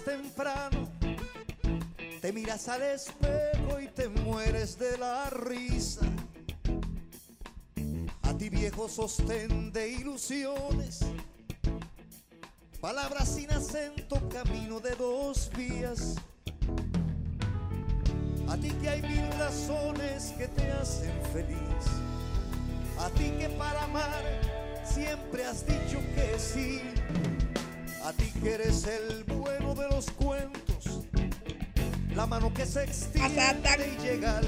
Temprano, te miras al espejo y te mueres de la risa. A ti viejo sostén de ilusiones, palabras sin acento, camino de dos vías. A ti que hay mil razones que te hacen feliz. A ti que para amar siempre has dicho que sí. A ti que eres el bueno de los cuentos, la mano que se extiende y llega al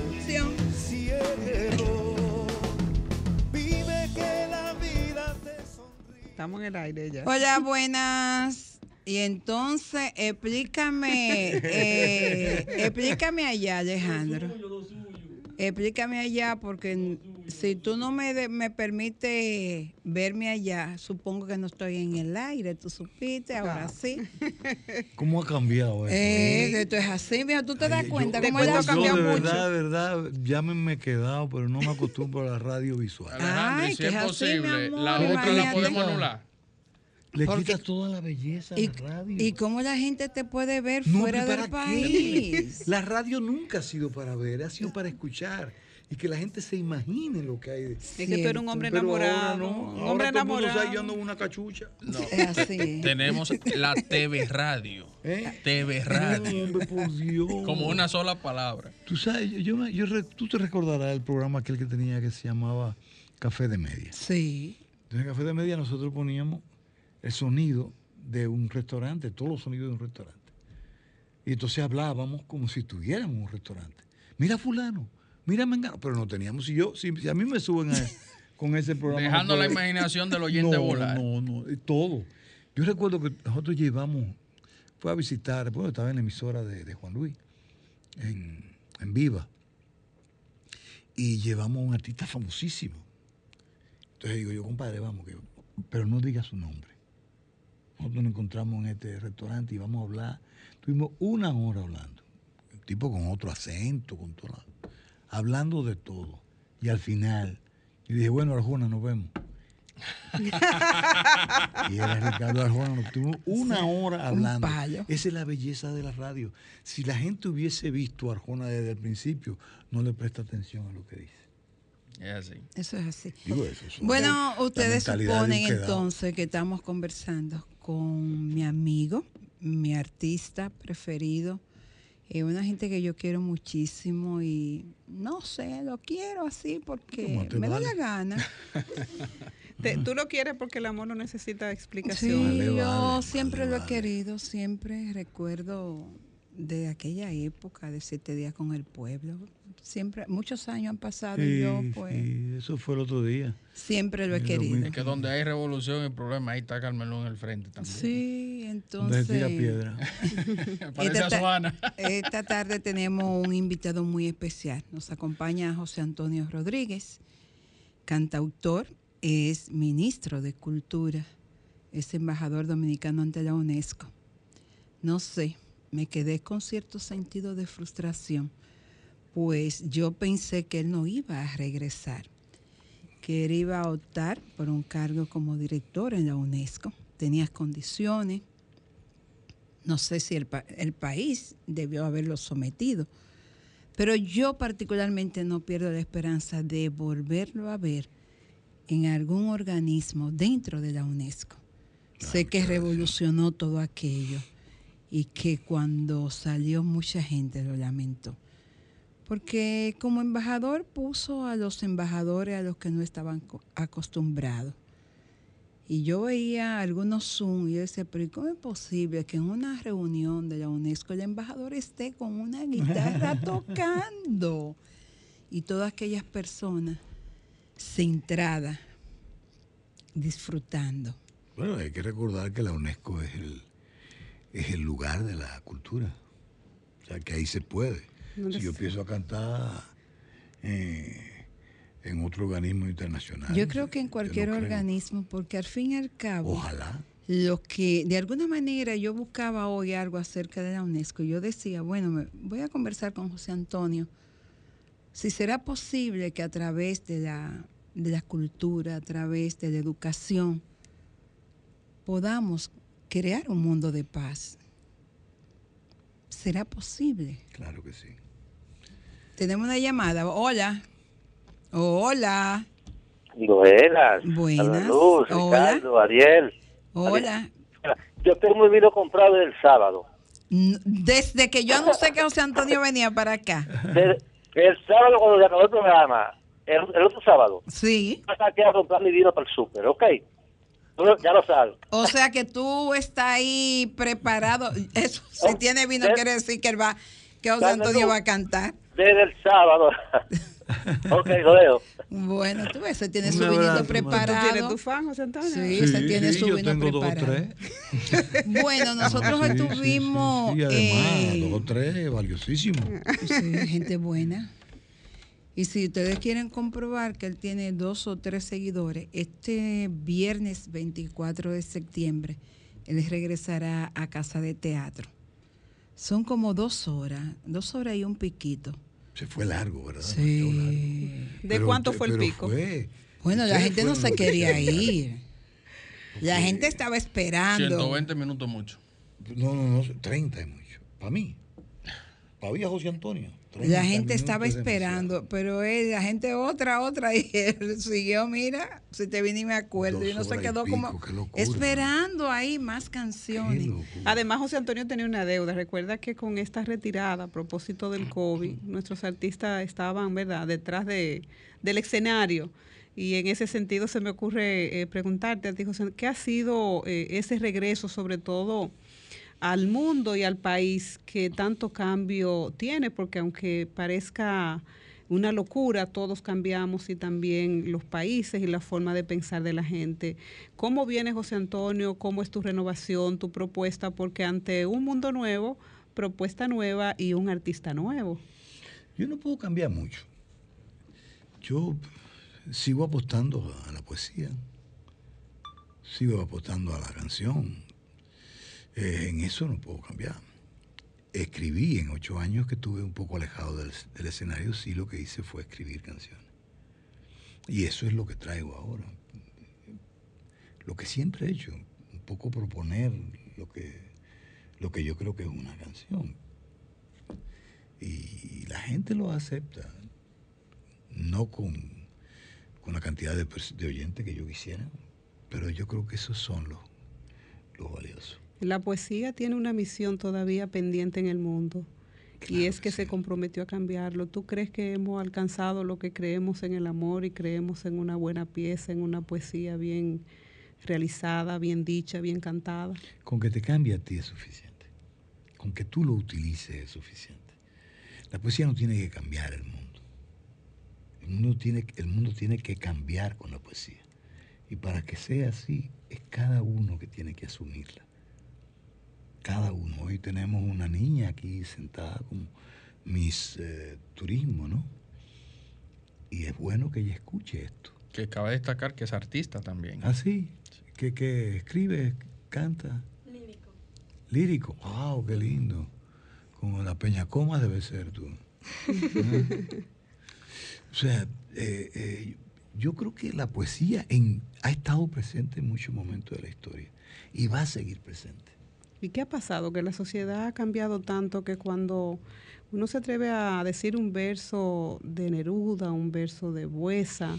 cielo. Vive que la vida te sonríe. Estamos en el aire ya. Hola, buenas. Y entonces, explícame, eh, explícame allá, Alejandro. Explícame allá, porque si tú no me, de- me permites verme allá, supongo que no estoy en el aire. Tú supiste, ahora sí. ¿Cómo ha cambiado eso? Eh, esto es así, mira, tú te das cuenta yo- cómo es la yo de verdad, de verdad, ya me, me he quedado, pero no me acostumbro a la radio visual. Alejandro, y Ay, si que es es así, posible, la otra la podemos anular. Le Porque- quitas toda la belleza a ¿Y, la radio. y cómo la gente te puede ver No, fuera ¿pero del país? qué? La radio nunca ha sido para ver, ha sido para escuchar y que la gente se imagine lo que hay. Es que tú eres un hombre Pero ahora enamorado. no, un ahora hombre todo el mundo sabe, enamorado. yo ando una cachucha. No. Es así. Tenemos la TV Radio. ¿Eh? TV Radio. Hombre, por Dios. Como una sola palabra. Tú sabes, yo, yo yo re- tú te recordarás el programa aquel que tenía que se llamaba Café de Media. Sí. Entonces en Café de Media nosotros poníamos el sonido de un restaurante, todos los sonidos de un restaurante. Y entonces hablábamos como si estuviéramos en un restaurante. Mira fulano, mira Mengano, pero no teníamos. Si yo, si, si a mí me suben a- con ese programa. no Dejando la imaginación del oyente no, volar. No, no, todo. Yo recuerdo que nosotros llevamos, fue a visitar, bueno, estaba en la emisora de, de Juan Luis, en, en Viva, y llevamos a un artista famosísimo. Entonces digo yo, compadre, vamos, que, pero no diga su nombre. Nosotros nos encontramos en este restaurante y vamos a hablar. Tuvimos una hora hablando. El tipo con otro acento, con todo. Hablando de todo. Y al final, y dije, bueno, Arjona, nos vemos. y era Ricardo Arjona, nos tuvimos una hora hablando. Esa es la belleza de la radio. Si la gente hubiese visto a Arjona desde el principio, no le presta atención a lo que dice. Es así. Eso es así. Digo eso, eso. Bueno, ustedes suponen entonces que estamos conversando con mi amigo, mi artista preferido, eh, una gente que yo quiero muchísimo y no sé, lo quiero así porque ¿Cómo te me da la gana. Te- tú lo quieres porque el amor no necesita Sí, explicación. Vale, yo siempre vale, lo he querido, siempre recuerdo de aquella época de siete días con el pueblo. Siempre, muchos años han pasado y yo pues sí, eso fue el otro día. siempre lo he querido. Es que donde hay revolución y problema, ahí está Carmelo en el frente también. Sí, Donde entonces. se tira piedra. Esta ta-. Esta tarde tenemos un invitado muy especial. Nos acompaña José Antonio Rodríguez, cantautor, es ministro de Cultura, es embajador dominicano ante la UNESCO. No sé, me quedé con cierto sentido de frustración, pues yo pensé que él no iba a regresar, que él iba a optar por un cargo como director en la UNESCO. Tenía condiciones, no sé si el, pa- el país debió haberlo sometido, pero yo particularmente no pierdo la esperanza de volverlo a ver en algún organismo dentro de la UNESCO. sé que revolucionó todo aquello y que cuando salió mucha gente lo lamentó. Porque como embajador puso a los embajadores a los que no estaban co- acostumbrados. Y yo veía algunos Zoom y yo decía, pero ¿y ¿cómo es posible que en una reunión de la UNESCO el embajador esté con una guitarra tocando? Y todas aquellas personas centradas, disfrutando. Bueno, hay que recordar que la UNESCO es el, es el lugar de la cultura. O sea, que ahí se puede. ¿Dónde Si yo empiezo a cantar eh, en otro organismo internacional. Yo creo que en cualquier no creo. organismo, porque al fin y al cabo, Ojalá. lo que de alguna manera yo buscaba hoy algo acerca de la UNESCO, yo decía, bueno, me- voy a conversar con José Antonio, si será posible que a través de la, de la cultura, a través de la educación, podamos crear un mundo de paz. ¿Será posible? Claro que sí. Tenemos una llamada. Hola. Hola. Buenas. Buenas. Luz, Hola. Ricardo, Ariel. Hola. Yo tengo mi vino comprado el sábado. Desde que yo no sé que José Antonio venía para acá. El sábado cuando se acabó el programa, el, el otro sábado, Sí. vas aquí a comprar mi vino para el súper, ¿ok? Ya lo sabes. O sea que tú estás ahí preparado. Eso, si Oh, tiene vino, ¿eh? quiere decir que él va, que José Antonio va a cantar. Desde el sábado. ok, lo dejo. Bueno, tú ese tiene Un su vinito hermano. ¿Tú tienes preparado. tu fan, José Antonio? Sí, ese tiene su yo vino tengo dos o preparado. tres. Bueno, nosotros Sí, sí, estuvimos. sí, sí, además, eh, dos o tres, valiosísimo. Sí, gente buena. Y si ustedes quieren comprobar que él tiene dos o tres seguidores, este viernes 24 de septiembre, él regresará a Casa de Teatro. Son como dos horas, dos horas y un piquito. Se fue largo, ¿verdad? Demasiado largo. Sí. ¿De Pero cuánto fue el pico? fue. Bueno, la gente no se quería ir. La gente estaba esperando. 120 minutos mucho. No, no, no, 30 es mucho. Para mí. Mí, José Antonio. 30 La gente estaba esperando, pero él, la gente otra, otra, y él siguió, mira, si te vine y me acuerdo, y no se quedó pico, como locura. esperando ahí más canciones. Además, José Antonio tenía una deuda. Recuerda que con esta retirada a propósito del COVID, nuestros artistas estaban, ¿verdad?, detrás de, del escenario. Y en ese sentido se me ocurre eh, preguntarte a ti, José, ¿qué ha sido eh, ese regreso, sobre todo al mundo y al país que tanto cambio tiene? Porque aunque parezca una locura, todos cambiamos y también los países y la forma de pensar de la gente. ¿Cómo viene José Antonio? ¿Cómo es tu renovación, tu propuesta? Porque ante un mundo nuevo, propuesta nueva y un artista nuevo. Yo no puedo cambiar mucho. Yo sigo apostando a la poesía. Sigo apostando a la canción. Eh, en eso no puedo cambiar. Escribí en ocho años que estuve un poco alejado del, escenario, sí lo que hice fue escribir canciones. Y eso es lo que traigo ahora. Lo que siempre he hecho, un poco proponer lo que, lo que yo creo que es una canción. Y la gente lo acepta, no con, con la cantidad de, de oyentes que yo quisiera, pero yo creo que esos son los, los valiosos. La poesía tiene una misión todavía pendiente en el mundo y es que que se comprometió a cambiarlo. ¿Tú crees que hemos alcanzado lo que creemos en el amor y creemos en una buena pieza, en una poesía bien realizada, bien dicha, bien cantada? Con que te cambie a ti es suficiente. Con que tú lo utilices es suficiente. La poesía no tiene que cambiar el mundo. El mundo tiene, el mundo tiene que cambiar con la poesía. Y para que sea así, es cada uno que tiene que asumirla. Cada uno. Hoy tenemos una niña aquí sentada con mis eh, turismo, ¿no? Y es bueno que ella escuche esto. Que cabe destacar que es artista también. Así, que, que escribe, canta. Lírico. Lírico, wow, qué lindo. Como la Peñacoma debe ser tú. Ah. o sea, eh, eh, yo creo que la poesía en- ha estado presente en muchos momentos de la historia y va a seguir presente. ¿Y qué ha pasado? Que la sociedad ha cambiado tanto que cuando uno se atreve a decir un verso de Neruda, un verso de Buesa,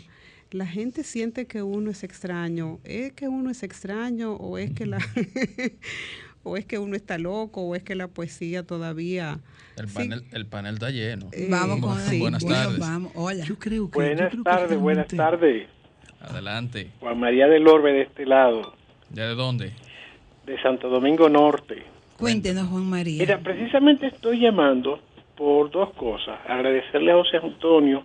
la gente siente que uno es extraño. ¿Es que uno es extraño o es que la o es que uno está loco o es que la poesía todavía El Sí. panel, el panel está lleno. Eh, Vamos con sí, buenas bueno, tardes. vamos. Hola. Yo creo que. Buenas tardes, buenas tardes. Adelante. Juan María del Orbe de este lado, ¿Ya de dónde? De Santo Domingo Norte. Cuéntenos, Juan María. Mira, precisamente estoy llamando por dos cosas. Agradecerle a José Antonio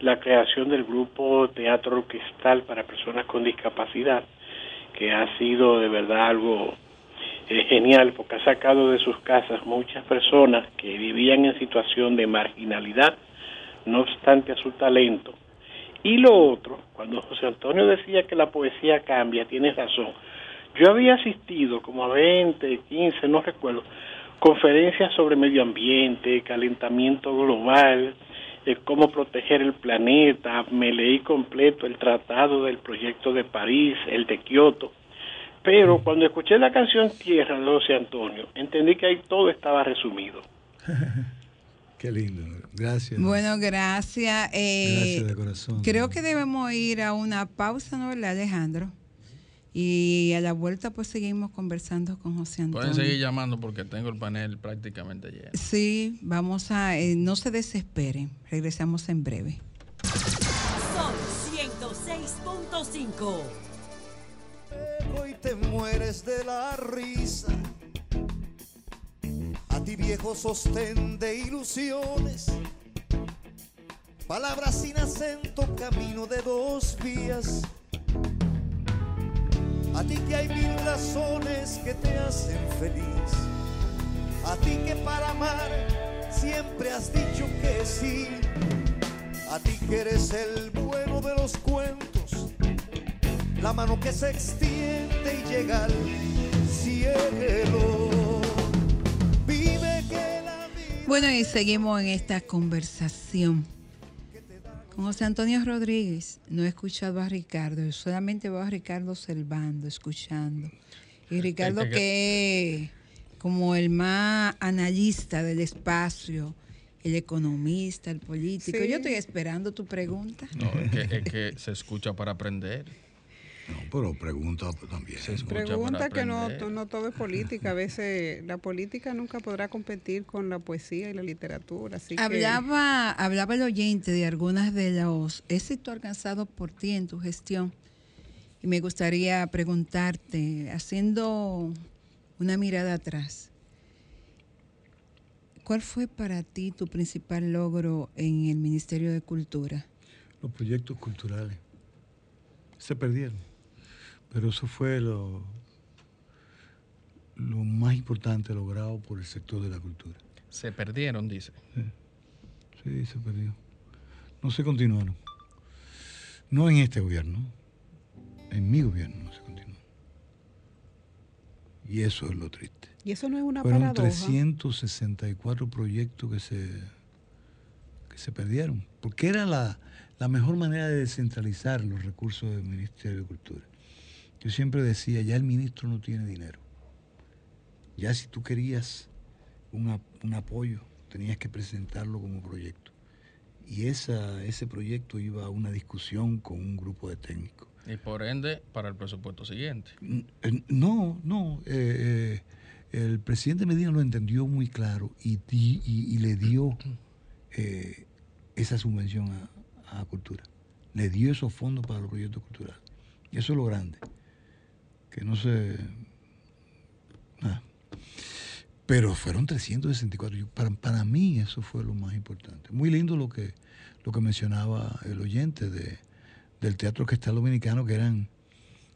la creación del grupo Teatro Orquestal para Personas con Discapacidad, que ha sido de verdad algo eh, genial, porque ha sacado de sus casas muchas personas que vivían en situación de marginalidad, no obstante a su talento. Y lo otro, cuando José Antonio decía que la poesía cambia, tienes razón. Yo había asistido como a 20, 15, no recuerdo, conferencias sobre medio ambiente, calentamiento global, eh, cómo proteger el planeta. Me leí completo el tratado del proyecto de París, el de Kioto. Pero cuando escuché la canción Tierra de José Antonio, entendí que ahí todo estaba resumido. Qué lindo. Gracias. Bueno, gracias. Eh, Gracias de corazón. Creo que debemos ir a una pausa, ¿no, verdad, Alejandro? Y a la vuelta, pues seguimos conversando con José Antonio. Pueden seguir llamando porque tengo el panel prácticamente lleno. Sí, vamos a. eh, no se desesperen. Regresamos en breve. Sol 106.5. Hoy te mueres de la risa. A ti viejo sostén de ilusiones. Palabras sin acento, camino de dos vías. A ti que hay mil razones que te hacen feliz. A ti que para amar siempre has dicho que sí. A ti que eres el bueno de los cuentos la mano que se extiende y llega al cielo. Vive que la vida. Bueno, y seguimos en esta conversación. Con José Antonio Rodríguez, no he escuchado a Ricardo, yo solamente veo a Ricardo Selvando, escuchando. Y Ricardo que- como el más analista del espacio, el economista, el político. Sí. Yo estoy esperando tu pregunta. No, es que, es que se escucha para aprender. No, pero pregunta también. Se Pregunta que no, no todo es política. A veces la política nunca podrá competir con la poesía y la literatura. Así que Hablaba, hablaba el oyente de algunas de los éxitos alcanzados por ti en tu gestión. Y me gustaría preguntarte, haciendo una mirada atrás, ¿cuál fue para ti tu principal logro en el Ministerio de Cultura? Los proyectos culturales se perdieron. Pero eso fue lo, lo más importante logrado por el sector de la cultura. Se perdieron, dice. Sí, se perdió. No se continuaron. No en este gobierno. En mi gobierno no se continuó. Y eso es lo triste. y eso no es una Fueron paradoja. 364 proyectos que se, que se perdieron, porque era la, la mejor manera de descentralizar los recursos del Ministerio de Cultura. Yo siempre decía, ya el ministro no tiene dinero. Ya si tú querías un, un apoyo, tenías que presentarlo como proyecto. Y esa, ese proyecto iba a una discusión con un grupo de técnicos. Y por ende, para el presupuesto siguiente. Eh, No, no. eh, eh, el presidente Medina lo entendió muy claro y, y- y le dio eh, esa subvención a, a cultura. Le dio esos fondos para los proyectos culturales. Y eso es lo grande. Que no se... nada. Pero fueron 364. Yo- para, para mí eso fue lo más importante. Muy lindo lo que, lo que mencionaba el oyente de, del Teatro Orquestal Dominicano, que eran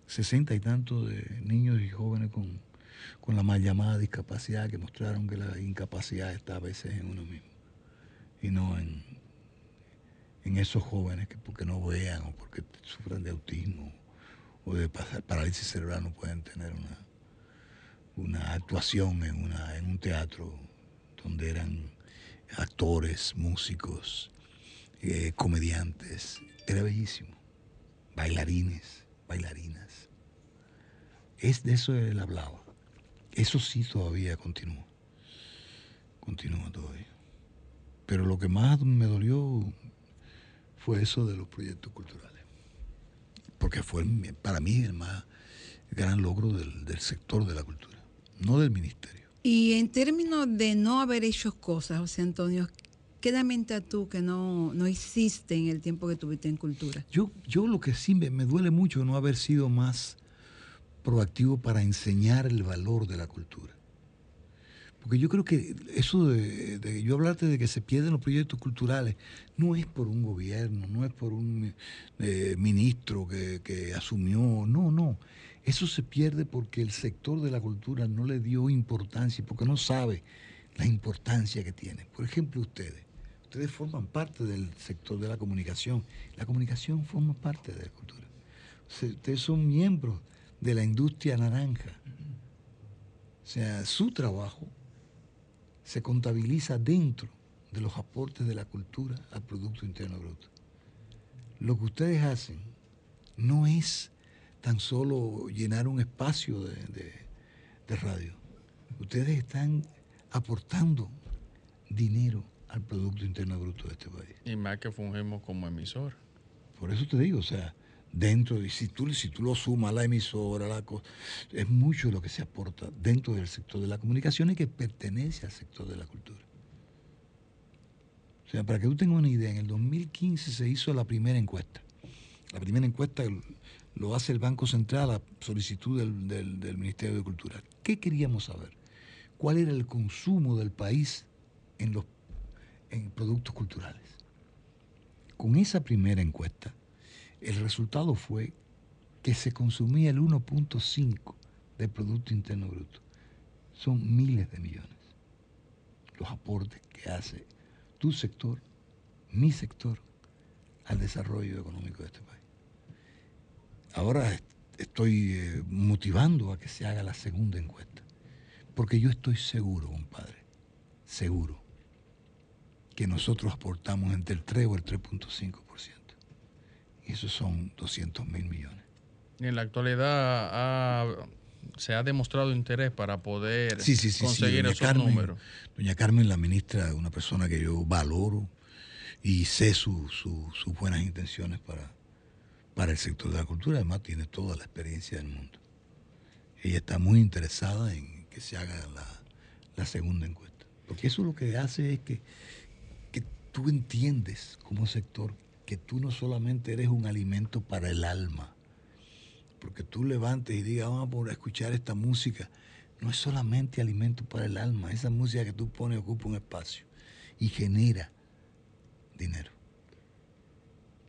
sesenta y tantos de niños y jóvenes con, con la mal llamada discapacidad, que mostraron que la incapacidad está a veces en uno mismo y no en, en esos jóvenes que porque no vean o porque sufran de autismo o de pa- parálisis cerebral no pueden tener una, una actuación en, una, en un teatro donde eran actores, músicos, eh, comediantes. Era bellísimo. Bailarines, bailarinas. Es de eso él hablaba. Eso sí todavía continúa. Continúa todavía. Pero lo que más me dolió fue eso de los proyectos culturales. Porque fue para mí el más gran logro del, del sector de la cultura, no del ministerio. Y en términos de no haber hecho cosas, José Antonio, ¿qué lamenta tú que no, no hiciste en el tiempo que tuviste en cultura? Yo, yo lo que sí me, me duele mucho no haber sido más proactivo para enseñar el valor de la cultura. Porque yo creo que eso de, de yo hablarte de que se pierden los proyectos culturales no es por un gobierno, no es por un eh, ministro que, que asumió, no, no. Eso se pierde porque el sector de la cultura no le dio importancia, porque no sabe la importancia que tiene. Por ejemplo, ustedes. Ustedes forman parte del sector de la comunicación. La comunicación forma parte de la cultura. Ustedes son miembros de la industria naranja. O sea, su trabajo se contabiliza dentro de los aportes de la cultura al Producto Interno Bruto. Lo que ustedes hacen no es tan solo llenar un espacio de, de- de radio. Ustedes están aportando dinero al Producto Interno Bruto de este país. Y más que fungimos como emisor. Por eso te digo, o sea, dentro, y si tú, si tú lo sumas la emisora, la co- es mucho lo que se aporta dentro del sector de la comunicación y que pertenece al sector de la cultura. O sea, para que tú tengas una idea, en el 2015 se hizo la primera encuesta. La primera encuesta lo hace el Banco Central a solicitud del, del- del Ministerio de Cultura. ¿Qué queríamos saber? ¿Cuál era el consumo del país en los en productos culturales? Con esa primera encuesta, el resultado fue que se consumía el 1.5 del Producto Interno Bruto. Son miles de millones los aportes que hace tu sector, mi sector, al desarrollo económico de este país. Ahora est- estoy eh, motivando a que se haga la segunda encuesta, porque yo estoy seguro, compadre, seguro, que nosotros aportamos entre el 3 o el 3.5%. Y esos son 200 mil millones. En la actualidad ha- se ha demostrado interés para poder Sí, sí, sí, sí, conseguir doña esos Carmen, números. Doña Carmen, la ministra, es una persona que yo valoro y sé su- su- sus buenas intenciones para, para el sector de la cultura. Además, tiene toda la experiencia del mundo. Ella está muy interesada en que se haga la, la segunda encuesta. Porque eso lo que hace es que, que tú entiendes como sector que tú no solamente eres un alimento para el alma, porque tú levantes y digas, vamos a escuchar esta música, no es solamente alimento para el alma, esa música que tú pones ocupa un espacio y genera dinero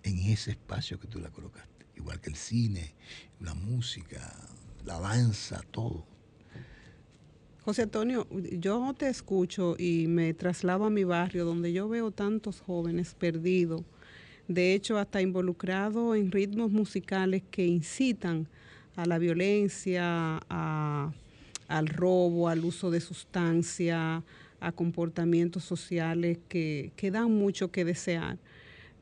en ese espacio que tú la colocaste, igual que el cine, la música, la danza, todo. José Antonio, yo te escucho y me traslado a mi barrio donde yo veo tantos jóvenes perdidos, de hecho hasta involucrados en ritmos musicales que incitan a la violencia, al robo, al uso de sustancia, a comportamientos sociales que, dan mucho que desear.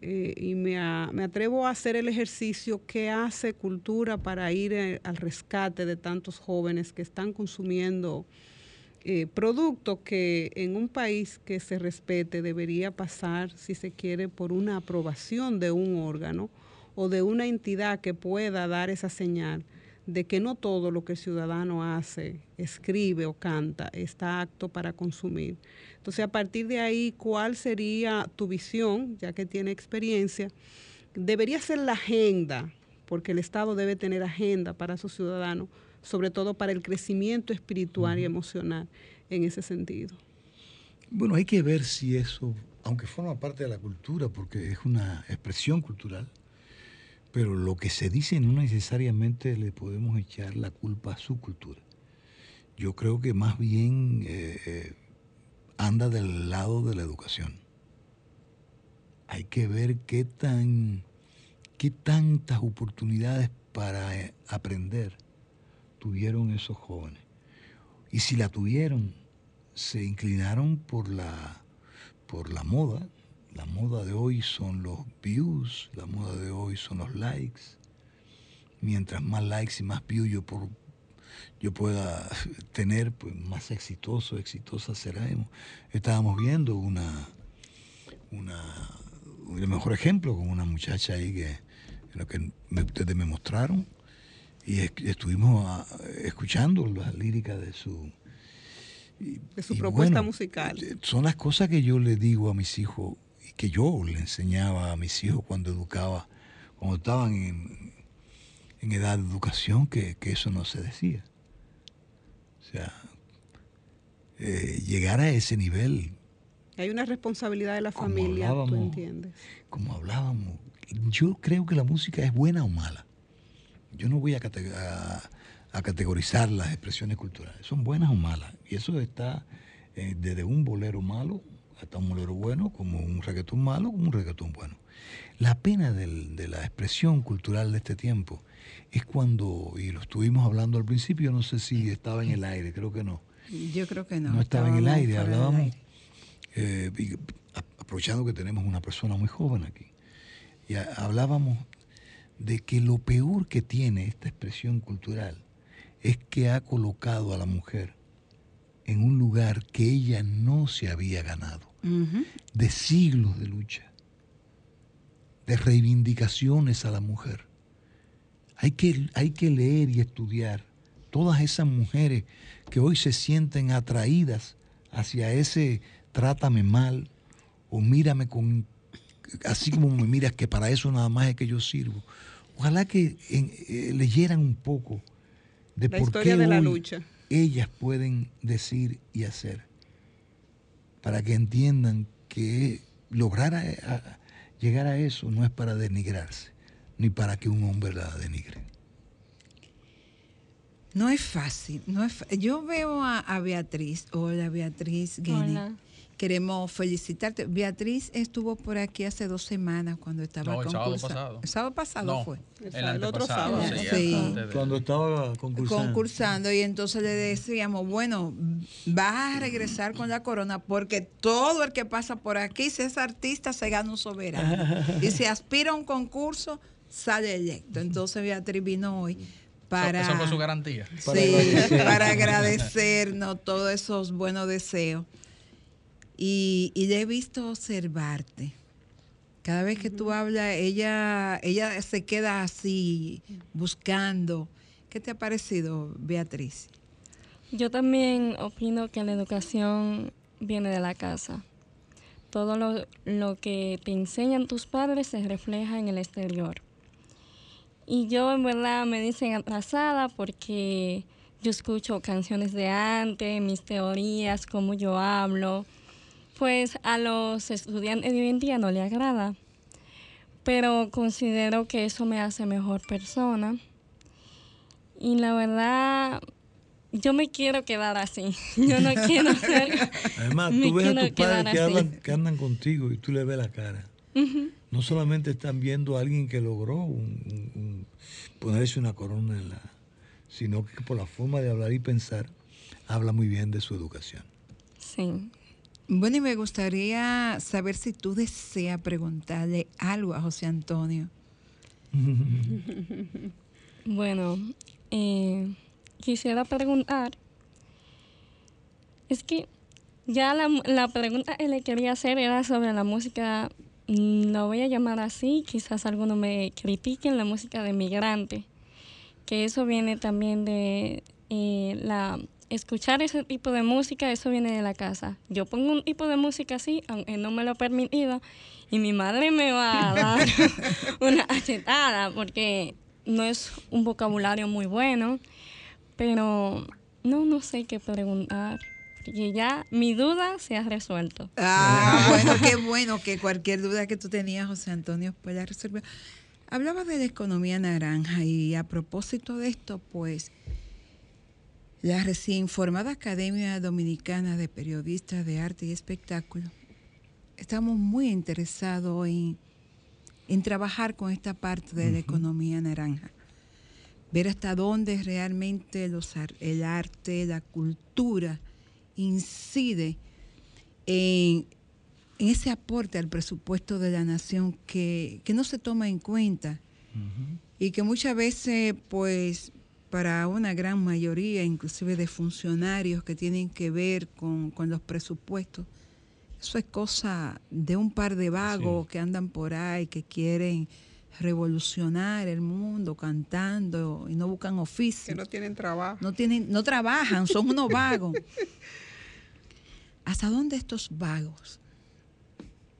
Eh, y me atrevo a hacer el ejercicio que hace cultura para ir eh, al rescate de tantos jóvenes que están consumiendo eh, productos que en un país que se respete debería pasar, si se quiere, por una aprobación de un órgano o de una entidad que pueda dar esa señal de que no todo lo que el ciudadano hace, escribe o canta está apto para consumir. Entonces, a partir de ahí, ¿cuál sería tu visión, ya que tiene experiencia? Debería ser la agenda, porque el Estado debe tener agenda para sus ciudadanos, sobre todo para el crecimiento espiritual y emocional en ese sentido. Bueno, hay que ver si eso, aunque forma parte de la cultura, porque es una expresión cultural, pero lo que se dice no necesariamente le podemos echar la culpa a su cultura. Yo creo que más bien eh, eh, anda del lado de la educación. Hay que ver qué tan, qué tantas oportunidades para eh, aprender tuvieron esos jóvenes. Y si la tuvieron, se inclinaron por la, por la moda. La moda de hoy son los views, la moda de hoy son los likes. Mientras más likes y más views yo, por, yo pueda tener, pues más exitoso, exitosa seremos. Estábamos viendo una, una, el mejor ejemplo con una muchacha ahí que lo que ustedes me mostraron y es- estuvimos ah, escuchando las líricas de su De su propuesta bueno, musical. eh, Son las cosas que yo le digo a mis hijos y que yo le enseñaba a mis hijos cuando educaba, cuando estaban en, en edad de educación, que, que eso no se decía. O sea, eh, llegar a ese nivel, Hay una responsabilidad de la familia, tú entiendes. como hablábamos, yo creo que la música es buena o mala. Yo no voy a, cate- a- a categorizar las expresiones culturales, son buenas o malas. Y eso está eh, desde un bolero malo hasta un bolero bueno, como un reggaetón malo, como un reggaetón bueno. La pena del- de la expresión cultural de este tiempo es cuando, y lo estuvimos hablando al principio, no sé si estaba en el aire, creo que no. Yo creo que no. No, estaba en el aire, hablábamos, aire. eh, y a- aprovechando que tenemos una persona muy joven aquí, y a- hablábamos de que lo peor que tiene esta expresión cultural es que ha colocado a la mujer en un lugar que ella no se había ganado, de siglos de lucha, de reivindicaciones a la mujer. Hay que, hay que leer y estudiar todas esas mujeres que hoy se sienten atraídas hacia ese trátame mal o mírame con así como me miras que para eso nada más es que yo sirvo. Ojalá que en- eh, leyeran un poco de La por historia qué de la hoy lucha. ellas pueden decir y hacer para que entiendan que lograr a- a- llegar a eso no es para denigrarse ni para que un hombre la denigre. No es fácil. No es Yo veo a, a Beatriz. Hola, Beatriz Guinea. Queremos felicitarte. Beatriz estuvo por aquí hace dos semanas cuando estaba No, el sábado pasado. El sábado pasado No, fue. el, El otro sábado. sí, Sí. de- Cuando estaba concursando. concursando y entonces le decíamos, bueno, vas a regresar con la corona porque todo el que pasa por aquí, si es artista, se gana un soberano. y si aspira a un concurso, sale electo. Entonces Beatriz vino hoy para... Eso fue su garantía. Sí, para agradecernos todos esos buenos deseos. Y, y le he visto observarte. Cada vez que tú hablas, ella, ella se queda así, buscando. ¿Qué te ha parecido, Beatriz? Yo también opino que la educación viene de la casa. Todo lo, lo que te enseñan tus padres se refleja en el exterior. Y yo en verdad me dicen atrasada porque yo escucho canciones de antes, mis teorías, cómo yo hablo. Pues a los estudiantes de hoy en día no le agrada. Pero considero que eso me hace mejor persona. Y la verdad, yo me quiero quedar así. Yo no quiero ser. Además, tú ves a tus padres que, hablan, que andan contigo y tú le ves la cara. No solamente están viendo a alguien que logró un- un- un- ponerse una corona en la, sino que por la forma de hablar y pensar, habla muy bien de su educación. Sí. Bueno, y me gustaría saber si tú deseas preguntarle algo a José Antonio. Bueno, eh, quisiera preguntar. Es que ya la, la pregunta que le quería hacer era sobre la música, mm, lo voy a llamar así, quizás algunos me critiquen, la música de migrante, que eso viene también de eh, la escuchar ese tipo de música, eso viene de la casa. Yo pongo un tipo de música así, aunque no me lo he permitido, y mi madre me va a dar una achetada porque no es un vocabulario muy bueno, pero no, no sé qué preguntar. Porque ya mi duda se ha resuelto. Ah, bueno, qué bueno que cualquier duda que tú tenías, José Antonio, pueda resolver. Hablaba de la economía naranja y a propósito de esto, pues, la recién formada Academia Dominicana de Periodistas de Arte y Espectáculo, estamos muy interesados en, en trabajar con esta parte de la economía naranja. Ver hasta dónde realmente los, el arte, la cultura incide en, en ese aporte al presupuesto de la nación que, que no se toma en cuenta y que muchas veces, pues, para una gran mayoría, inclusive de funcionarios que tienen que ver con, con los presupuestos, eso es cosa de un par de vagos que andan por ahí, que quieren revolucionar el mundo cantando y no buscan oficio. Que no tienen trabajo. No, tienen, no trabajan, son unos vagos. ¿Hasta dónde estos vagos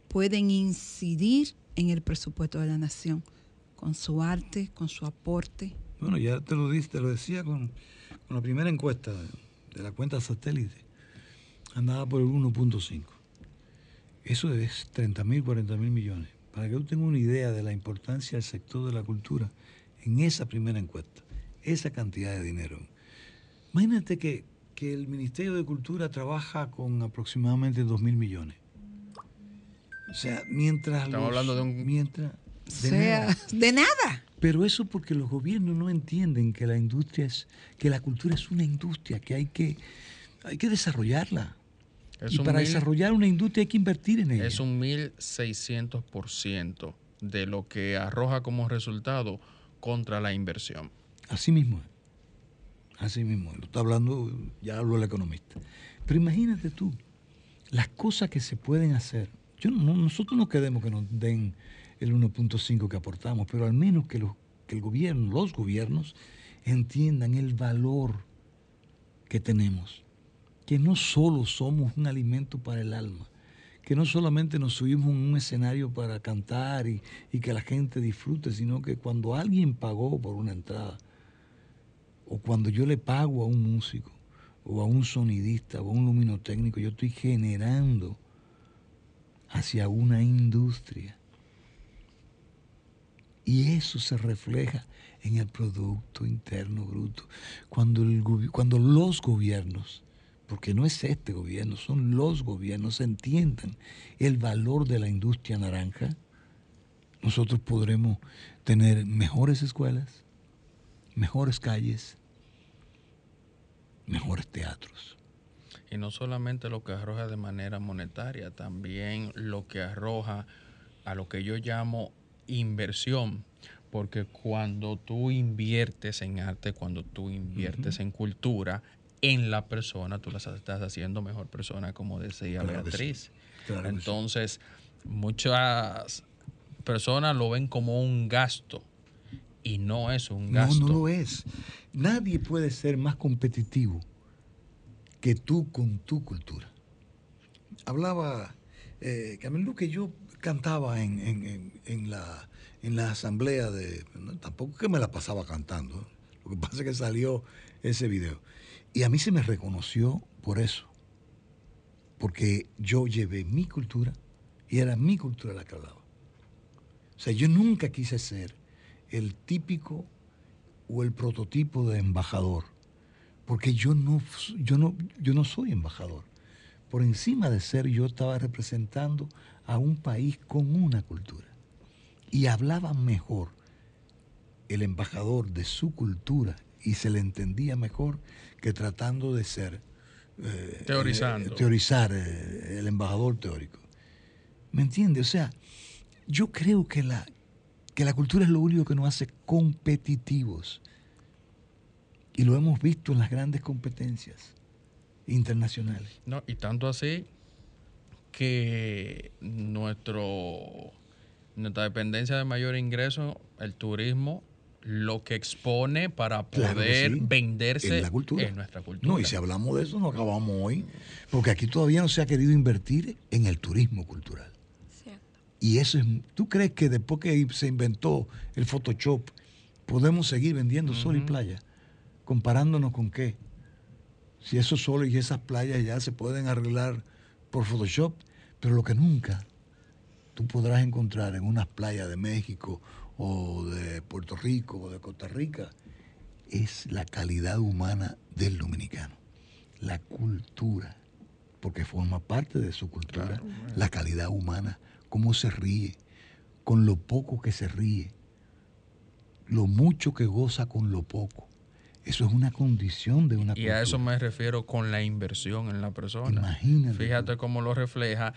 pueden incidir en el presupuesto de la nación? Con su arte, con su aporte. Bueno, ya te lo, te lo decía con, con la primera encuesta de la cuenta satélite. Andaba por el 1.5. Eso es 30 mil, 40 mil millones. Para que tú tengas una idea de la importancia del sector de la cultura en esa primera encuesta, esa cantidad de dinero. Imagínate que, que el Ministerio de Cultura trabaja con aproximadamente 2 mil millones. O sea, mientras... Estamos los- hablando de un- Mientras, O sea, de nada. Pero eso porque los gobiernos no entienden que la industria es, que la cultura es una industria, que hay que, hay que desarrollarla. Es y un para mil- desarrollar una industria hay que invertir en ella. Es un 1600% de lo que arroja como resultado contra la inversión. Así mismo es. Así mismo es. Lo está hablando, ya habló el economista. Pero imagínate tú, las cosas que se pueden hacer. Yo no- nosotros no queremos que nos den el 1.5 que aportamos, pero al menos que, los- el gobierno, los gobiernos, entiendan el valor que tenemos. Que no solo somos un alimento para el alma, que no solamente nos subimos en un escenario para cantar y, y que la gente disfrute, sino que cuando alguien pagó por una entrada, o cuando yo le pago a un músico, o a un sonidista, o a un luminotécnico, yo estoy generando hacia una industria. Y eso se refleja en el Producto Interno Bruto. Cuando, el cuando los gobiernos, porque no es este gobierno, son los gobiernos, entiendan el valor de la industria naranja, nosotros podremos tener mejores escuelas, mejores calles, mejores teatros. Y no solamente lo que arroja de manera monetaria, también lo que arroja a lo que yo llamo inversión. Porque cuando tú inviertes en arte, cuando tú inviertes en cultura, en la persona, tú la estás haciendo mejor persona, como decía Claro que sí. Beatriz. Claro que sí. Entonces, muchas personas lo ven como un gasto y no es un gasto. No, no lo es. Nadie puede ser más competitivo que tú con tu cultura. Hablaba eh, Camilo Luque, yo cantaba en, en- la, en la asamblea de... tampoco que me la pasaba cantando, lo que pasa es que salió ese video. Y a mí se me reconoció por eso, porque yo llevé mi cultura y era mi cultura la que hablaba. O sea, yo nunca quise ser el típico o el prototipo de embajador, porque yo no, yo no, yo no soy embajador. Por encima de ser, yo estaba representando a un país con una cultura. Y hablaba mejor el embajador de su cultura y se le entendía mejor que tratando de ser... eh, Teorizando. eh, teorizar, eh, el embajador teórico. ¿Me entiende? O sea, yo creo que la, que la cultura es lo único que nos hace competitivos. Y lo hemos visto en las grandes competencias internacionales. No, y tanto así que nuestro nuestra dependencia de mayor ingreso, el turismo, lo que expone para Claro poder sí. venderse En la cultura. en nuestra cultura. No, y si hablamos de eso, no acabamos hoy. Porque aquí todavía no se ha querido invertir en el turismo cultural. Cierto. Y eso es. ¿Tú crees que después que se inventó el Photoshop, podemos seguir vendiendo sol y playa? Comparándonos con qué? Si esos soles y esas playas ya se pueden arreglar por Photoshop, pero lo que nunca tú podrás encontrar en unas playas de México o de Puerto Rico o de Costa Rica es la calidad humana del dominicano, la cultura, porque forma parte de su cultura, la calidad humana, cómo se ríe, con lo poco que se ríe, lo mucho que goza con lo poco. Eso es una condición de una Y a eso me refiero con la inversión en la persona. Imagínate. Fíjate cómo lo refleja.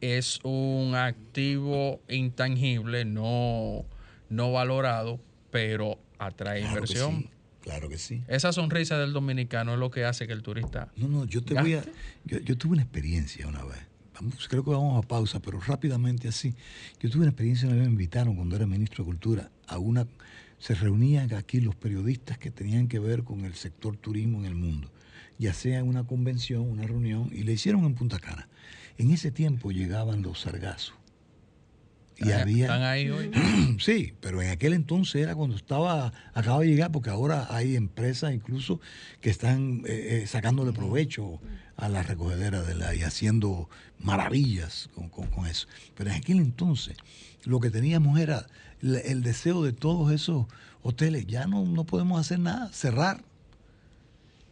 Es un activo intangible, no, no valorado, pero atrae Claro que inversión. sí, claro que sí. Esa sonrisa del dominicano es lo que hace que el turista No, no, yo te voy a. Yo, yo tuve una experiencia una vez, vamos, creo que vamos a pausa, pero rápidamente así. Yo tuve una experiencia una vez me invitaron cuando era ministro de Cultura a una se reunían aquí los periodistas que tenían que ver con el sector turismo en el mundo, ya sea una convención, una reunión, y le hicieron en Punta Cana. En ese tiempo llegaban los sargazos. Y ¿Están- había, están ahí hoy? sí, pero en aquel entonces era cuando estaba, acaba de llegar, porque ahora hay empresas incluso que están eh, eh, sacándole provecho a la recogedera de la y haciendo maravillas con, con- con eso. Pero en aquel entonces lo que teníamos era la- el deseo de todos esos hoteles, ya no, no podemos hacer nada, cerrar.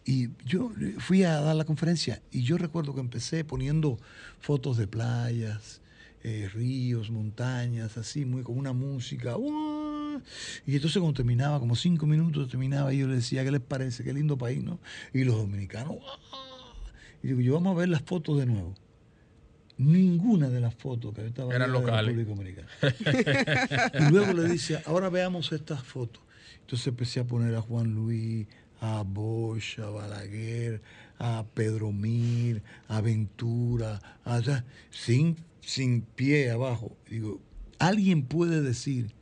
Y yo fui a dar la conferencia y yo recuerdo que empecé poniendo fotos de playas, eh, ríos, montañas, así, muy con una música. ¡uah! Y entonces cuando terminaba, como cinco minutos terminaba, y yo le decía, ¿qué les parece? Qué lindo país, ¿no? Y los dominicanos, y digo, yo vamos a ver las fotos de nuevo. Ninguna de las fotos que yo estaba Eran locales. República Dominicana. y luego le dice, ahora veamos estas fotos. Entonces empecé a poner a Juan Luis, a Bosch, a Balaguer, a Pedro Mir, a Ventura, a, sin, sin pie abajo. Digo, ¿alguien puede decir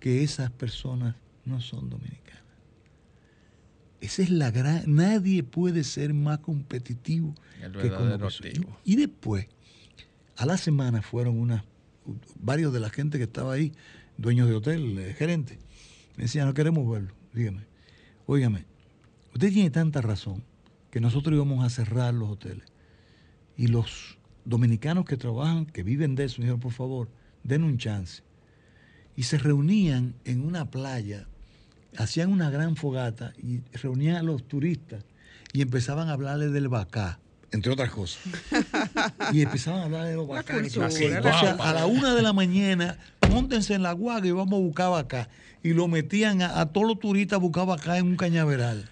que esas personas no son dominicanas? Esa es la gran... Nadie puede ser más competitivo El que soy. activo. Y después, a la semana fueron unas, varios de la gente que estaba ahí, dueños de hotel, eh, gerentes, me decían, no queremos verlo. Dígame, óigame, usted tiene tanta razón que nosotros íbamos a cerrar los hoteles. Y los dominicanos que trabajan, que viven de eso, me dijeron, por favor, den un chance. Y se reunían en una playa, hacían una gran fogata y reunían a los turistas y empezaban a hablarles del bacá, entre otras cosas. y empezaban a hablar de los cultura, Entonces, la a la una de la mañana, montense en la guaga y vamos a buscar bacá. Y lo metían a, a todos los turistas a buscar bacá en un cañaveral.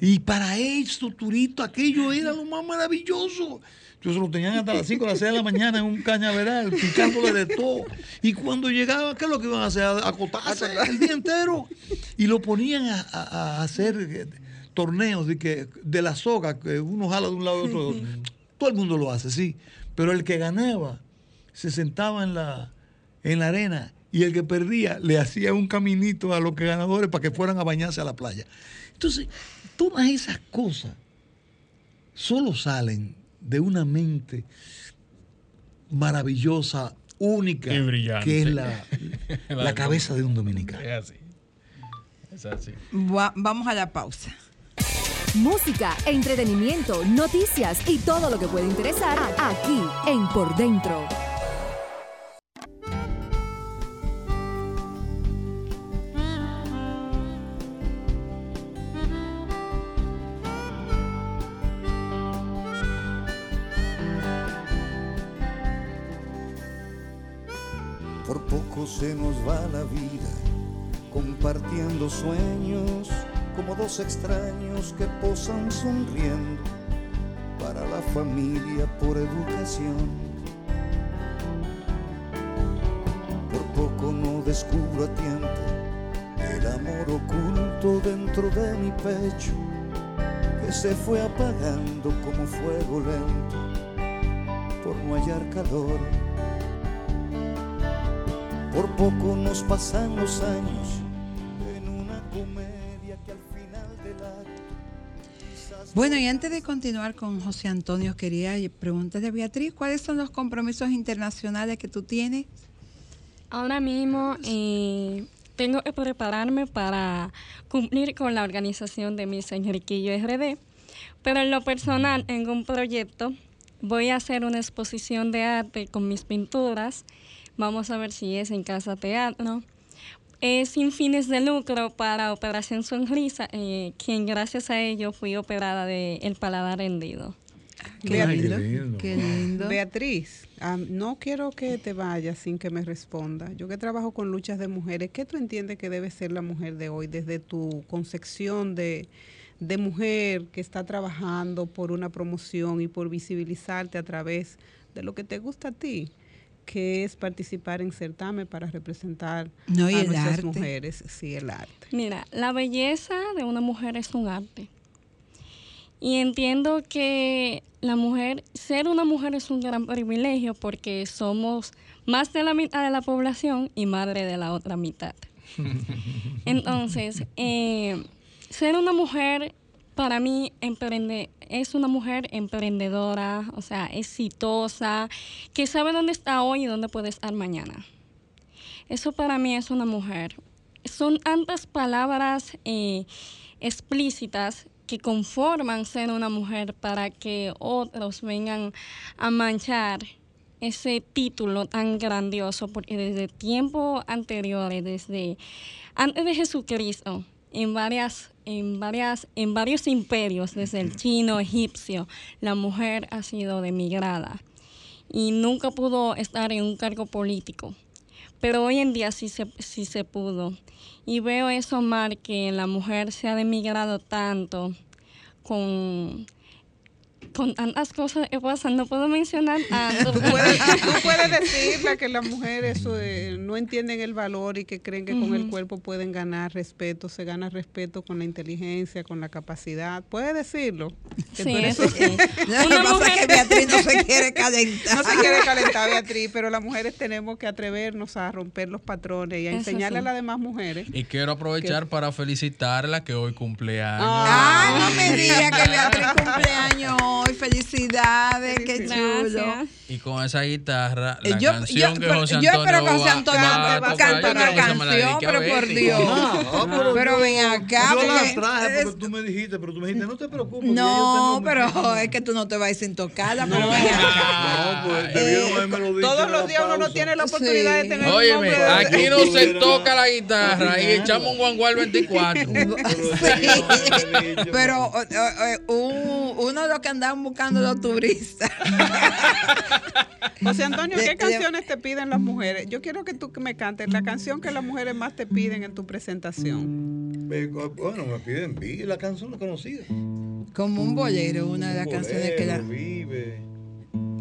Y para estos turistas aquello era lo más maravilloso. Entonces lo tenían hasta las 5 o las 6 de la mañana en un cañaveral, picándole de todo. Y cuando llegaba, ¿qué es lo que iban a hacer? Acotarse el día entero. Y lo ponían a, a- a hacer eh, torneos de, que, de la soga, que uno jala de un lado y otro. Todo el mundo lo hace, sí. Pero el que ganaba se sentaba en la, en la arena y el que perdía le hacía un caminito a los que ganadores para que fueran a bañarse a la playa. Entonces, todas esas cosas solo salen de una mente maravillosa, única, Y brillante. que es la, La cabeza de un dominicano. Es así. Es así. Va- vamos a la pausa. Música, entretenimiento, noticias y todo lo que puede interesar aquí en Por Dentro. Por poco se nos va la vida compartiendo sueños como dos extraños que posan sonriendo para la familia por educación. Por poco no descubro a tiempo el amor oculto dentro de mi pecho que se fue apagando como fuego lento por no hallar calor. Por poco nos pasan los años en una comedia que al final del acto Bueno, y antes de continuar con José Antonio, quería preguntarle a Beatriz, ¿cuáles son los compromisos internacionales que tú tienes? Ahora mismo eh, tengo que prepararme para cumplir con la organización de Miss Enriquillo RD, pero en lo personal, en un proyecto, voy a hacer una exposición de arte con mis pinturas. Vamos a ver si es en Casa Teatro. Es sin fines de lucro para Operación Sonrisa, eh, quien gracias a ello fui operada de el paladar hendido. Qué Ay, qué lindo. lindo. Qué lindo. Beatriz, ah, no quiero que te vayas sin que me responda. Yo que trabajo con luchas de mujeres, ¿qué tú entiendes que debe ser la mujer de hoy desde tu concepción de, de mujer que está trabajando por una promoción y por visibilizarte a través de lo que te gusta a ti? Que es participar en certamen para representar No, y a nuestras arte. mujeres, sí, el arte. Mira, la belleza de una mujer es un arte. Y entiendo que la mujer, ser una mujer es un gran privilegio porque somos más de la mitad de la población y madre de la otra mitad. Entonces, eh, ser una mujer para mí emprende, es una mujer emprendedora, o sea, exitosa, que sabe dónde está hoy y dónde puede estar mañana. Eso para mí es una mujer. Son tantas palabras eh, explícitas que conforman ser una mujer para que otros vengan a manchar ese título tan grandioso, porque desde tiempos anteriores, desde antes de Jesucristo, en varias en varias en varios imperios desde el chino egipcio. La mujer ha sido demigrada y nunca pudo estar en un cargo político. Pero hoy en día sí se, sí se pudo. Y veo eso mal que la mujer se ha demigrado tanto con con tantas cosas que pasan, no puedo mencionar tanto. Tú puedes, tú puedes decirle que las mujeres eh, no entienden el valor y que creen que con el cuerpo pueden ganar respeto. Se gana respeto con la inteligencia, con la capacidad. Puedes decirlo. Que Sí, tú eres- eso sí. Lo que pasa es que Beatriz no se quiere calentar. No se quiere calentar, Beatriz, pero las mujeres tenemos que atrevernos a romper los patrones y a Eso enseñarle sí. a las demás mujeres. Y quiero aprovechar para felicitarla que hoy cumpleaños. Ah, no me diga que Beatriz cumpleaños hoy. Felicidades, qué chulo. Gracias. Y con esa guitarra, Eh, la yo- canción yo- que José yo Antonio espero que José Antonio va va a tocar, cantar yo una canción, pero por. Dios. Pero Pero yo- ven acá, Yo la porque traje es- porque tú me dijiste, pero tú me dijiste, no te preocupes. No, yo pero mi- es que tú no te vas a ir sin tocarla, No, pero ven acá. no, pues debieron haberme lo dicho Todos los días uno no tiene la oportunidad de tener Óyeme, de- aquí no se toca la guitarra y echamos un guangual 24. Sí. Pero eh, eh, un- uno de los que andaban buscando los turistas. José Antonio, ¿qué de- canciones te piden las mujeres? Yo quiero que tú me cantes la canción que las mujeres más te piden en tu presentación. Bueno, me piden vi la canción no conocida. Como un bolero, una de las canciones que la, Bolero, Vive.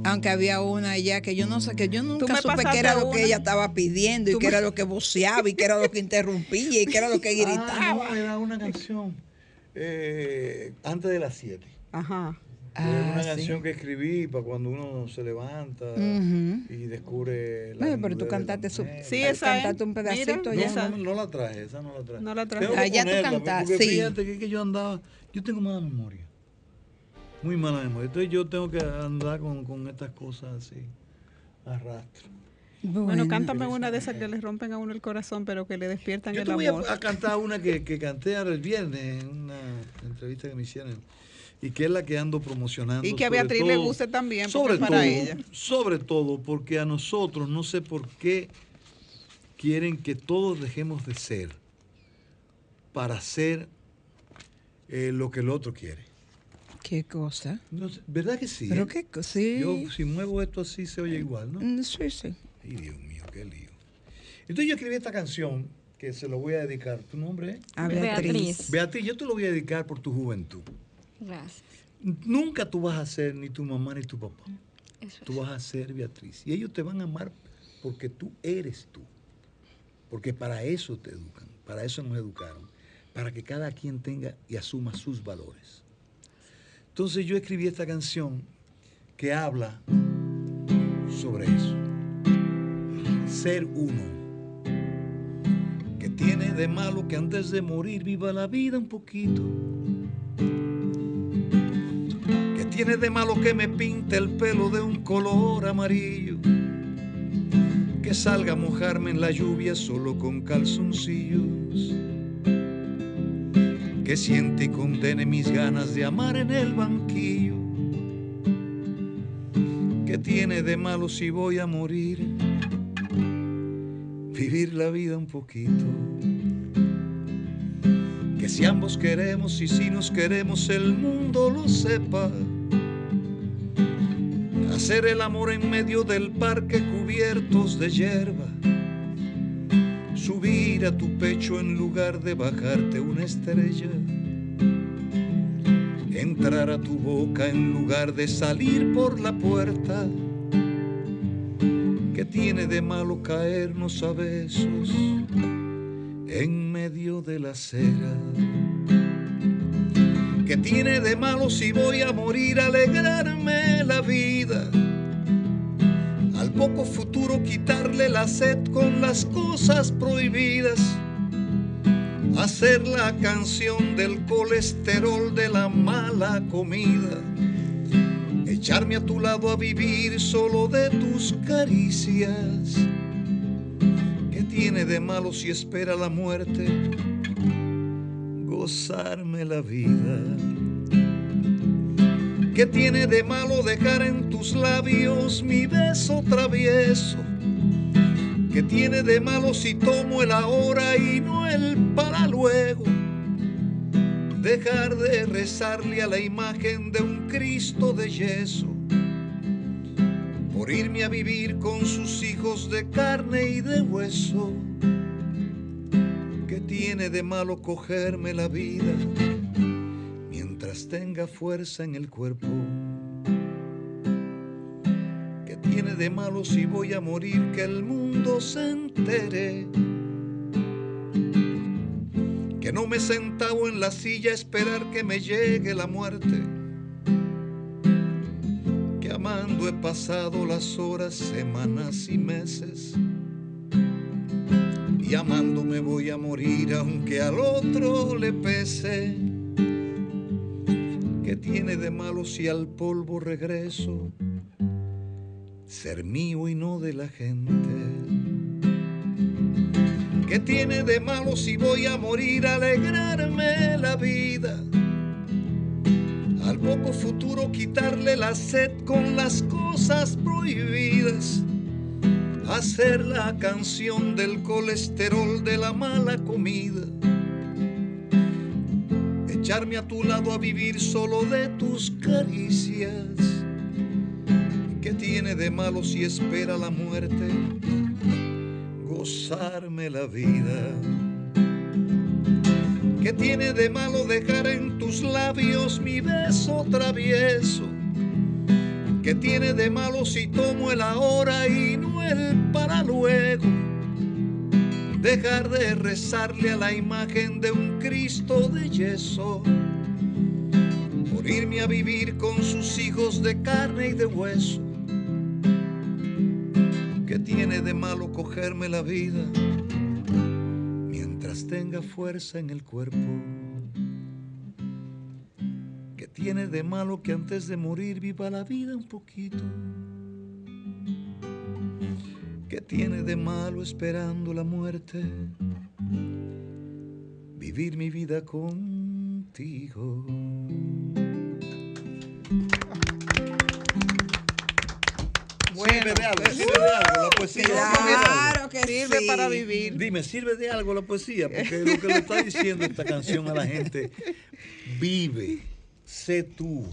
aunque había una ya que yo no sé, que yo nunca supe qué era lo una. que ella estaba pidiendo y qué me- era lo que voceaba y qué era lo que interrumpía y qué era lo que Ah, gritaba. no, era una canción eh, antes de las 7. Ajá. Ah, una sí. canción que escribí para cuando uno se levanta y descubre la Bueno, pero tú cantaste su. Sí, esa es. cantaste un pedacito Mira, No, ya. no, no la traje, esa no la traje. No la traje. Tengo que Ah, ya tú cantaste, sí. Fíjate que, que yo andaba, yo tengo mala memoria. Muy mala memoria. Entonces yo tengo que andar con, con estas cosas así. Arrastro. Bueno, cántame una de esas que le rompen a uno el corazón, pero que le despiertan Yo el te voy amor. a, a cantar una que, que canté el viernes en una entrevista que me hicieron y que es la que ando promocionando. Y que a Beatriz le guste también, porque Sobre es para todo, ella. sobre todo porque a nosotros no sé por qué quieren que todos dejemos de ser para ser eh, lo que el otro quiere. ¿Qué cosa? No ¿Verdad que sí? Pero eh? qué cosa, sí. Yo si muevo esto así se oye igual, ¿no? Mm, Sí, sí. Ay, Dios mío, qué lío. Entonces yo escribí esta canción que se lo voy a dedicar. ¿Tu nombre es? A. Beatriz. Beatriz, yo te lo voy a dedicar por tu juventud. Gracias. Nunca tú vas a ser ni tu mamá ni tu papá. Eso Tú vas a ser Beatriz. Y ellos te van a amar porque tú eres tú. Porque para eso te educan, para eso nos educaron. Para que cada quien tenga y asuma sus valores. Entonces yo escribí esta canción que habla sobre eso. Ser uno. Que tiene de malo que antes de morir viva la vida un poquito. Tiene de malo que me pinte el pelo de un color amarillo. Que salga a mojarme en la lluvia solo con calzoncillos. Que siente y condene mis ganas de amar en el banquillo. Que tiene de malo si voy a morir. Vivir la vida un poquito. Que si ambos queremos y si nos queremos el mundo lo sepa. Hacer el amor en medio del parque cubiertos de hierba. Subir a tu pecho en lugar de bajarte una estrella. Entrar a tu boca en lugar de salir por la puerta. ¿Qué tiene de malo caernos a besos en medio de la acera? ¿Qué tiene de malo si voy a morir alegrarme la vida? Al poco futuro quitarle la sed con las cosas prohibidas. Hacer la canción del colesterol de la mala comida. Echarme a tu lado a vivir solo de tus caricias. ¿Qué tiene de malo si espera la muerte? La vida. ¿Qué tiene de malo dejar en tus labios mi beso travieso? ¿Qué tiene de malo si tomo el ahora y no el para luego? Dejar de rezarle a la imagen de un Cristo de yeso. Por irme a vivir con sus hijos de carne y de hueso. ¿Qué tiene de malo cogerme la vida? mientras tenga fuerza en el cuerpo. ¿Qué tiene de malo si voy a morir que el mundo se entere? Que no me sentado en la silla a esperar que me llegue la muerte. Que amando he pasado las horas, semanas y meses. Y amando me voy a morir aunque al otro le pese. ¿Qué tiene de malo si al polvo regreso? Ser mío y no de la gente. ¿Qué tiene de malo si voy a morir alegrarme la vida? Al poco futuro quitarle la sed con las cosas prohibidas. Hacer la canción del colesterol de la mala comida echarme a tu lado a vivir solo de tus caricias. ¿Qué tiene de malo si espera la muerte? Gozarme la vida. ¿Qué tiene de malo dejar en tus labios mi beso travieso? ¿Qué tiene de malo si tomo el ahora y no para luego? dejar de rezarle a la imagen de un Cristo de yeso, por irme a vivir con sus hijos de carne y de hueso. ¿Qué tiene de malo cogerme la vida mientras tenga fuerza en el cuerpo? ¿Qué tiene de malo que antes de morir viva la vida un poquito? ¿Qué tiene de malo esperando la muerte? Vivir mi vida contigo. sirve de algo, sirve de algo la poesía. Claro que Sirve sí. para vivir. Dime, ¿sirve de algo la poesía? Porque lo que le está diciendo esta canción a la gente, vive, sé tú.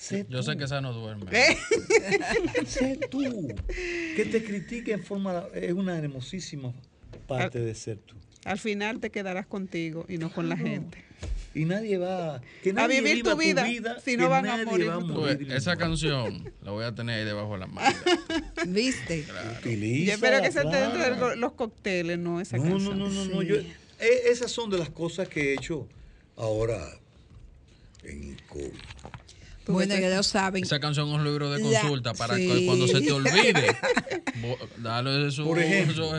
Sé Yo tú. sé que esa no duerme. ¿Eh? Sé tú. Que te critique en forma. Es una hermosísima parte de ser tú. Al final te quedarás contigo y no con la gente. Y nadie va. Que A vivir tu vida, si no van a morir va. Pues, esa canción la voy a tener ahí debajo de la mano. ¿Viste? Yo Utilízala, espero que se esté dentro de claro. lo- los cócteles, no esa No, no, canción. no, no, no. Sí. Yo, eh, esas son de las cosas que he hecho ahora en COVID. Bueno, ya lo saben. Esa canción es un libro de La- consulta para sí. que cuando se te olvide, dale su, Por ejemplo.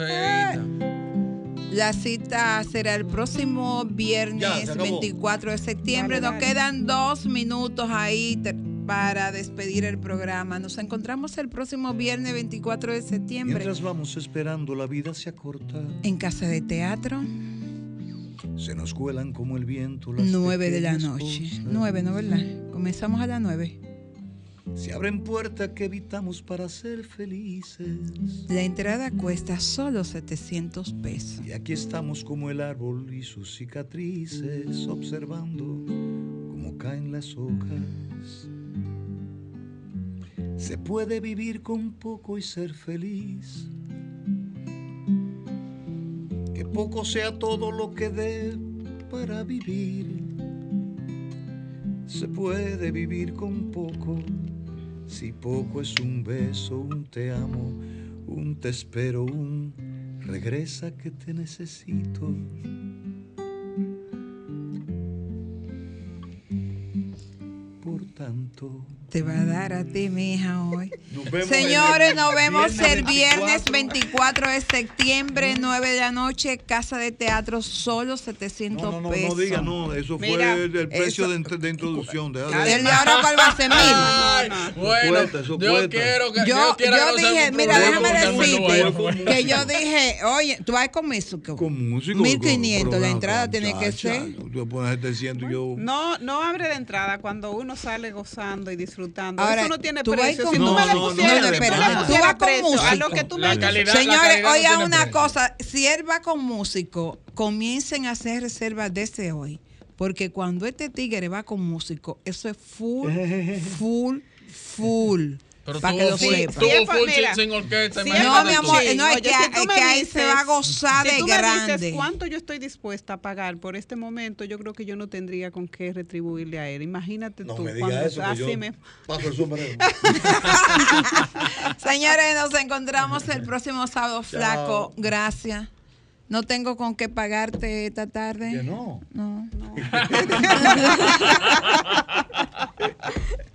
La cita será el próximo Ya, viernes acabó. 24 de septiembre. Dale, Nos quedan dos minutos ahí para despedir el programa. Nos encontramos el próximo viernes 24 de septiembre Mientras vamos esperando, la vida se acorta. en Casa de Teatro, Se nos cuelan como el viento las 9 de la noche. cosas. 9, ¿no verdad? Comenzamos a las 9. Se abren puertas que evitamos para ser felices. La entrada cuesta solo 700 pesos. Y aquí estamos como el árbol y sus cicatrices, observando cómo caen las hojas. Se puede vivir con poco y ser feliz. Que poco sea todo lo que dé para vivir. Se puede vivir con poco, si poco es un beso, un te amo, un te espero, un regresa que te necesito. por tanto. Te va a dar a ti, mi hija, hoy. Nos Señores, nos vemos viernes el viernes 24. 24 de septiembre, 9 de la noche, Casa de Teatro, solo 700 No, no, no, pesos. no diga, no, eso fue Mira, el, el precio eso- de, int- de introducción. deja ¿El de- de ahora cuál va a ser? Mil. Ay, bueno, cuesta, eso yo cuesta. quiero que Yo, yo, quiero yo que no sea dije, mira, déjame decirte que yo dije, oye, tú vas con músico. Con músico. 1500, con- la entrada tiene que ser. Tú pones 700 y yo. No, no abre de entrada cuando uno sale gozando y disfrutando. Ahora, Eso no tiene tú vas precio. con Si tú me le No, no, pusieras, no, si no, tú no, vas con precio a lo músico. que tú me La dices, calidad- la Señores, oigan una precio. cosa, si él va con músico, comiencen a hacer reservas desde hoy, porque cuando este tigre va con músico, eso es full, full, full. Pero para que lo sepa. tuvo Sí, full mira, sin orquesta. sí, No, mi amor, Sí, no es oye, que, si es que ahí dices- se va a gozar si de tú me grande. dices cuánto yo estoy dispuesta a pagar por este momento, yo creo que yo no tendría con qué retribuirle a él. Imagínate No tú. me cuando diga eso, que así yo me- paso el sombrero. Señores, nos encontramos el próximo sábado, flaco. Gracias. No tengo con qué pagarte esta tarde. Que no. No.